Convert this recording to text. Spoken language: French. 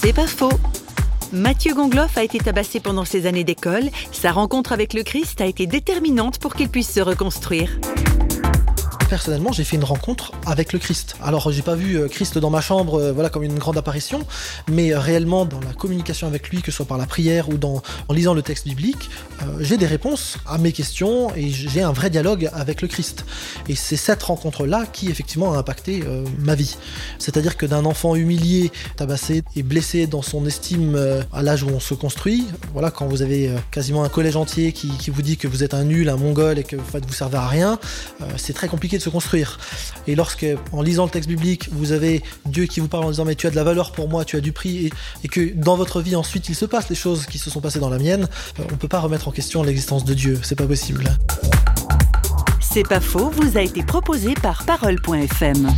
C'est pas faux. Mathieu Gongloff a été tabassé pendant ses années d'école. Sa rencontre avec le Christ a été déterminante pour qu'il puisse se reconstruire personnellement, j'ai fait une rencontre avec le Christ. Alors, j'ai pas vu euh, Christ dans ma chambre, euh, voilà, comme une grande apparition, mais euh, réellement dans la communication avec lui, que ce soit par la prière ou en lisant le texte biblique, j'ai des réponses à mes questions et j'ai un vrai dialogue avec le Christ. Et c'est cette rencontre-là qui, effectivement, a impacté ma vie. C'est-à-dire que d'un enfant humilié, tabassé et blessé dans son estime à l'âge où on se construit, voilà, quand vous avez quasiment un collège entier qui, qui, vous dit que vous êtes un nul, un mongol et que en fait, vous servez à rien, c'est très compliqué de se construire. Et lorsque, en lisant le texte biblique, vous avez Dieu qui vous parle en disant mais tu as de la valeur pour moi, tu as du prix, et, que dans votre vie ensuite il se passe les choses qui se sont passées dans la mienne, euh, on peut pas remettre en question l'existence de Dieu, c'est pas possible. C'est pas faux, vous a été proposé par Parole.fm.